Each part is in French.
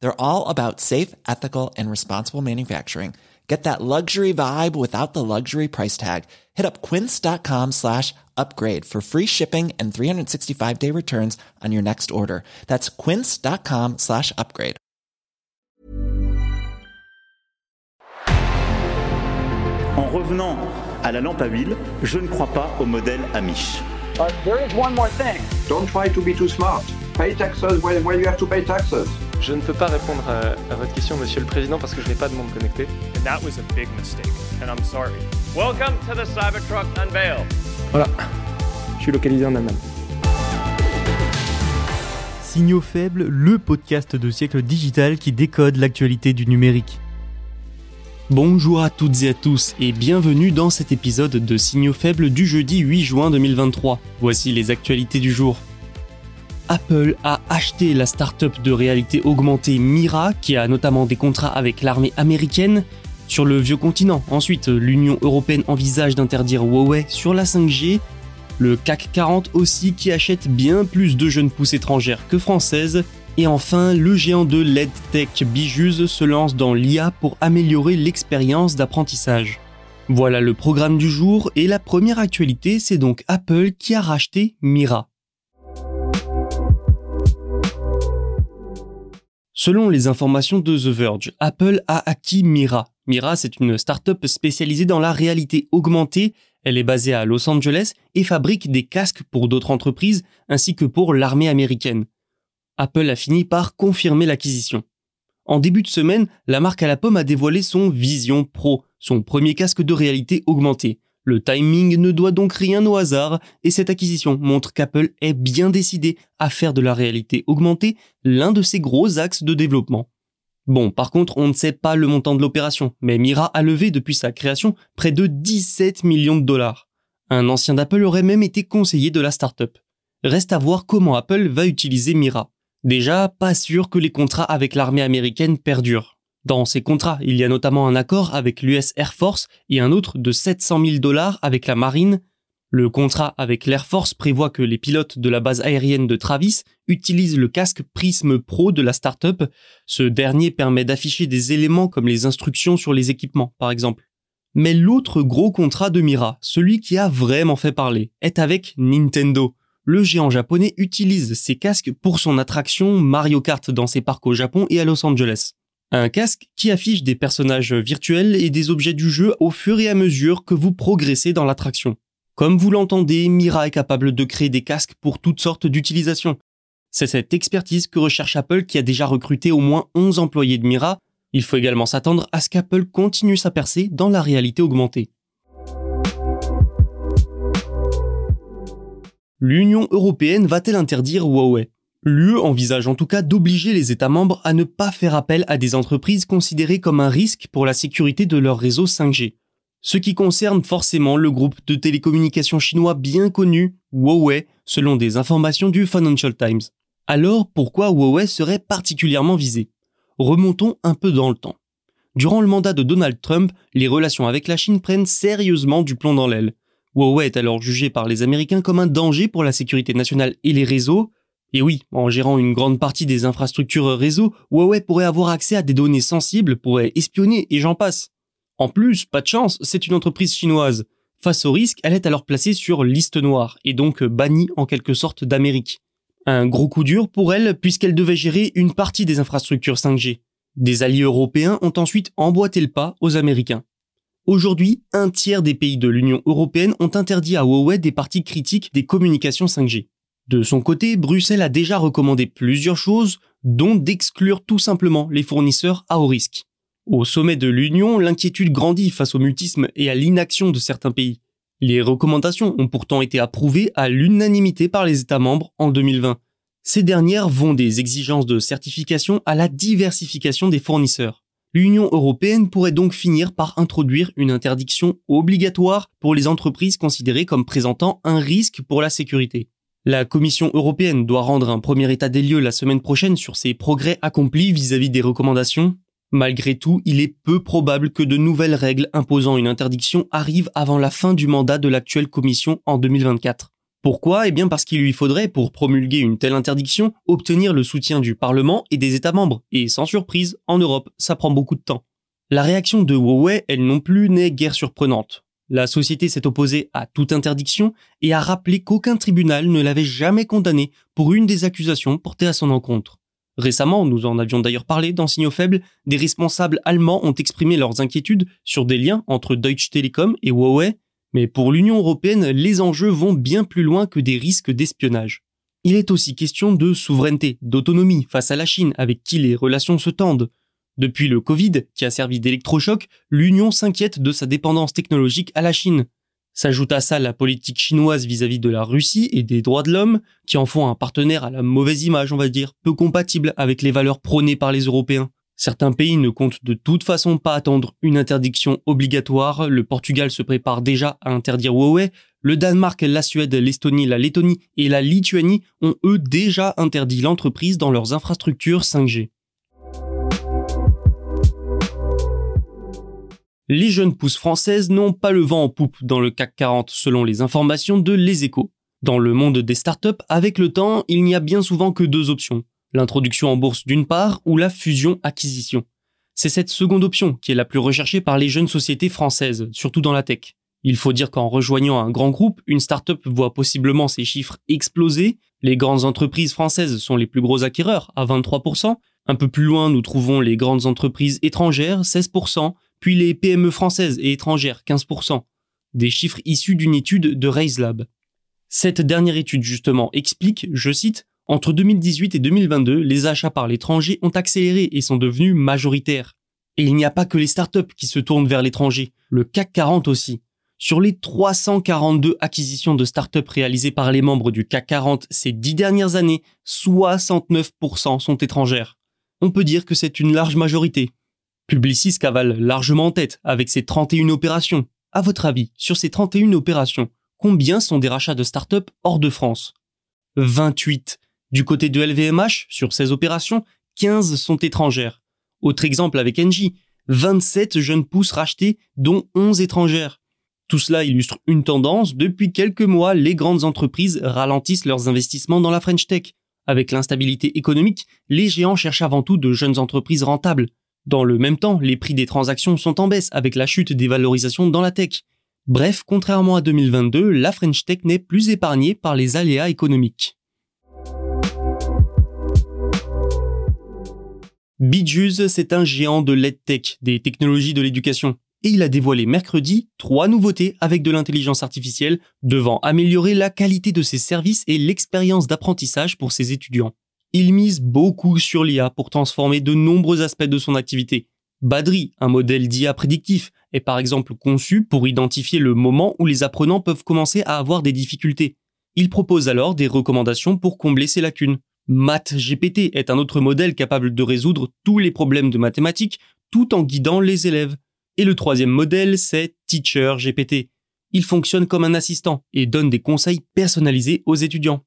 They're all about safe, ethical and responsible manufacturing. Get that luxury vibe without the luxury price tag. Hit up quince.com slash upgrade for free shipping and 365 day returns on your next order. That's quince.com slash upgrade. En revenant à la lampe à huile, je ne crois pas au modèle Amish. Uh, there is one more thing. Don't try to be too smart. Pay taxes when, when you have to pay taxes. Je ne peux pas répondre à, à, votre question, Monsieur le Président, parce que je n'ai pas de monde connecté. And that was a big mistake, and I'm sorry. Welcome to the Cybertruck Unveil. Voilà, je suis localisé en Allemagne. Signaux faibles, le podcast de siècle digital qui décode l'actualité du numérique. Bonjour à toutes et à tous et bienvenue dans cet épisode de Signaux faibles du jeudi 8 juin 2023. Voici les actualités du jour. Apple a acheté la start-up de réalité augmentée Mira, qui a notamment des contrats avec l'armée américaine. Sur le vieux continent, ensuite, l'Union européenne envisage d'interdire Huawei sur la 5G. Le CAC 40 aussi qui achète bien plus de jeunes pousses étrangères que françaises. Et enfin, le géant de l'EdTech Bijuse se lance dans l'IA pour améliorer l'expérience d'apprentissage. Voilà le programme du jour et la première actualité, c'est donc Apple qui a racheté Mira. Selon les informations de The Verge, Apple a acquis Mira. Mira, c'est une start-up spécialisée dans la réalité augmentée. Elle est basée à Los Angeles et fabrique des casques pour d'autres entreprises ainsi que pour l'armée américaine. Apple a fini par confirmer l'acquisition. En début de semaine, la marque à la pomme a dévoilé son Vision Pro, son premier casque de réalité augmentée. Le timing ne doit donc rien au hasard et cette acquisition montre qu'Apple est bien décidé à faire de la réalité augmentée l'un de ses gros axes de développement. Bon, par contre, on ne sait pas le montant de l'opération, mais Mira a levé depuis sa création près de 17 millions de dollars. Un ancien d'Apple aurait même été conseiller de la startup. Reste à voir comment Apple va utiliser Mira. Déjà, pas sûr que les contrats avec l'armée américaine perdurent. Dans ces contrats, il y a notamment un accord avec l'US Air Force et un autre de 700 000 dollars avec la marine. Le contrat avec l'Air Force prévoit que les pilotes de la base aérienne de Travis utilisent le casque Prism Pro de la startup. Ce dernier permet d'afficher des éléments comme les instructions sur les équipements, par exemple. Mais l'autre gros contrat de Mira, celui qui a vraiment fait parler, est avec Nintendo. Le géant japonais utilise ses casques pour son attraction Mario Kart dans ses parcs au Japon et à Los Angeles. Un casque qui affiche des personnages virtuels et des objets du jeu au fur et à mesure que vous progressez dans l'attraction. Comme vous l'entendez, Mira est capable de créer des casques pour toutes sortes d'utilisations. C'est cette expertise que recherche Apple qui a déjà recruté au moins 11 employés de Mira. Il faut également s'attendre à ce qu'Apple continue sa percée dans la réalité augmentée. L'Union européenne va-t-elle interdire Huawei? L'UE envisage en tout cas d'obliger les États membres à ne pas faire appel à des entreprises considérées comme un risque pour la sécurité de leur réseau 5G. Ce qui concerne forcément le groupe de télécommunications chinois bien connu, Huawei, selon des informations du Financial Times. Alors pourquoi Huawei serait particulièrement visé? Remontons un peu dans le temps. Durant le mandat de Donald Trump, les relations avec la Chine prennent sérieusement du plomb dans l'aile. Huawei est alors jugé par les Américains comme un danger pour la sécurité nationale et les réseaux, et oui, en gérant une grande partie des infrastructures réseau, Huawei pourrait avoir accès à des données sensibles, pourrait espionner et j'en passe. En plus, pas de chance, c'est une entreprise chinoise. Face au risque, elle est alors placée sur liste noire et donc bannie en quelque sorte d'Amérique. Un gros coup dur pour elle puisqu'elle devait gérer une partie des infrastructures 5G. Des alliés européens ont ensuite emboîté le pas aux Américains. Aujourd'hui, un tiers des pays de l'Union européenne ont interdit à Huawei des parties critiques des communications 5G. De son côté, Bruxelles a déjà recommandé plusieurs choses, dont d'exclure tout simplement les fournisseurs à haut risque. Au sommet de l'Union, l'inquiétude grandit face au mutisme et à l'inaction de certains pays. Les recommandations ont pourtant été approuvées à l'unanimité par les États membres en 2020. Ces dernières vont des exigences de certification à la diversification des fournisseurs. L'Union européenne pourrait donc finir par introduire une interdiction obligatoire pour les entreprises considérées comme présentant un risque pour la sécurité. La Commission européenne doit rendre un premier état des lieux la semaine prochaine sur ses progrès accomplis vis-à-vis des recommandations. Malgré tout, il est peu probable que de nouvelles règles imposant une interdiction arrivent avant la fin du mandat de l'actuelle Commission en 2024. Pourquoi? Eh bien parce qu'il lui faudrait, pour promulguer une telle interdiction, obtenir le soutien du Parlement et des États membres. Et sans surprise, en Europe, ça prend beaucoup de temps. La réaction de Huawei, elle non plus, n'est guère surprenante. La société s'est opposée à toute interdiction et a rappelé qu'aucun tribunal ne l'avait jamais condamné pour une des accusations portées à son encontre. Récemment, nous en avions d'ailleurs parlé dans Signaux Faibles, des responsables allemands ont exprimé leurs inquiétudes sur des liens entre Deutsche Telekom et Huawei mais pour l'Union européenne, les enjeux vont bien plus loin que des risques d'espionnage. Il est aussi question de souveraineté, d'autonomie face à la Chine, avec qui les relations se tendent. Depuis le Covid, qui a servi d'électrochoc, l'Union s'inquiète de sa dépendance technologique à la Chine. S'ajoute à ça la politique chinoise vis-à-vis de la Russie et des droits de l'homme, qui en font un partenaire à la mauvaise image, on va dire, peu compatible avec les valeurs prônées par les Européens. Certains pays ne comptent de toute façon pas attendre une interdiction obligatoire. Le Portugal se prépare déjà à interdire Huawei. Le Danemark, la Suède, l'Estonie, la Lettonie et la Lituanie ont eux déjà interdit l'entreprise dans leurs infrastructures 5G. Les jeunes pousses françaises n'ont pas le vent en poupe dans le CAC 40 selon les informations de Les Échos. Dans le monde des startups, avec le temps, il n'y a bien souvent que deux options l'introduction en bourse d'une part ou la fusion-acquisition. C'est cette seconde option qui est la plus recherchée par les jeunes sociétés françaises, surtout dans la tech. Il faut dire qu'en rejoignant un grand groupe, une start-up voit possiblement ses chiffres exploser. Les grandes entreprises françaises sont les plus gros acquéreurs, à 23%. Un peu plus loin, nous trouvons les grandes entreprises étrangères, 16%, puis les PME françaises et étrangères, 15%. Des chiffres issus d'une étude de RaiseLab. Cette dernière étude, justement, explique, je cite, entre 2018 et 2022, les achats par l'étranger ont accéléré et sont devenus majoritaires. Et il n'y a pas que les startups qui se tournent vers l'étranger, le CAC 40 aussi. Sur les 342 acquisitions de startups réalisées par les membres du CAC 40 ces dix dernières années, 69% sont étrangères. On peut dire que c'est une large majorité. Publicis cavale largement en tête avec ses 31 opérations. À votre avis, sur ces 31 opérations, combien sont des rachats de startups hors de France? 28. Du côté de LVMH, sur 16 opérations, 15 sont étrangères. Autre exemple avec Engie, 27 jeunes pousses rachetées, dont 11 étrangères. Tout cela illustre une tendance. Depuis quelques mois, les grandes entreprises ralentissent leurs investissements dans la French Tech. Avec l'instabilité économique, les géants cherchent avant tout de jeunes entreprises rentables. Dans le même temps, les prix des transactions sont en baisse avec la chute des valorisations dans la tech. Bref, contrairement à 2022, la French Tech n'est plus épargnée par les aléas économiques. Bijus, c'est un géant de l'EdTech, des technologies de l'éducation. Et il a dévoilé mercredi trois nouveautés avec de l'intelligence artificielle devant améliorer la qualité de ses services et l'expérience d'apprentissage pour ses étudiants. Il mise beaucoup sur l'IA pour transformer de nombreux aspects de son activité. Badri, un modèle d'IA prédictif, est par exemple conçu pour identifier le moment où les apprenants peuvent commencer à avoir des difficultés. Il propose alors des recommandations pour combler ces lacunes. MathGPT est un autre modèle capable de résoudre tous les problèmes de mathématiques tout en guidant les élèves. Et le troisième modèle, c'est TeacherGPT. Il fonctionne comme un assistant et donne des conseils personnalisés aux étudiants.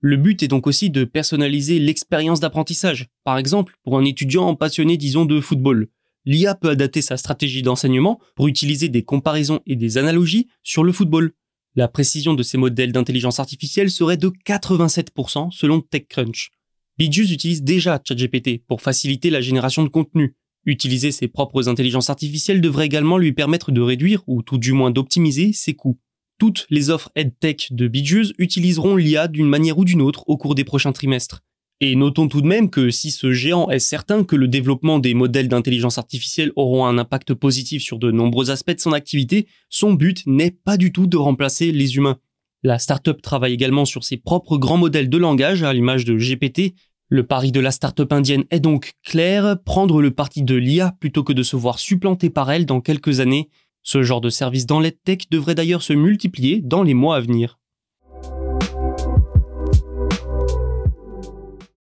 Le but est donc aussi de personnaliser l'expérience d'apprentissage. Par exemple, pour un étudiant passionné, disons, de football. L'IA peut adapter sa stratégie d'enseignement pour utiliser des comparaisons et des analogies sur le football. La précision de ces modèles d'intelligence artificielle serait de 87% selon TechCrunch. Bijus utilise déjà ChatGPT pour faciliter la génération de contenu. Utiliser ses propres intelligences artificielles devrait également lui permettre de réduire, ou tout du moins d'optimiser, ses coûts. Toutes les offres EdTech de Bijus utiliseront l'IA d'une manière ou d'une autre au cours des prochains trimestres. Et notons tout de même que si ce géant est certain que le développement des modèles d'intelligence artificielle auront un impact positif sur de nombreux aspects de son activité, son but n'est pas du tout de remplacer les humains. La startup travaille également sur ses propres grands modèles de langage à l'image de GPT. Le pari de la startup indienne est donc clair, prendre le parti de l'IA plutôt que de se voir supplanté par elle dans quelques années. Ce genre de service dans l'EdTech devrait d'ailleurs se multiplier dans les mois à venir.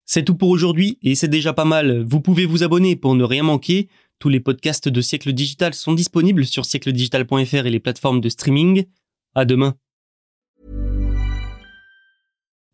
C'est tout pour aujourd'hui et c'est déjà pas mal. Vous pouvez vous abonner pour ne rien manquer. Tous les podcasts de Siècle Digital sont disponibles sur siècledigital.fr et les plateformes de streaming. À demain.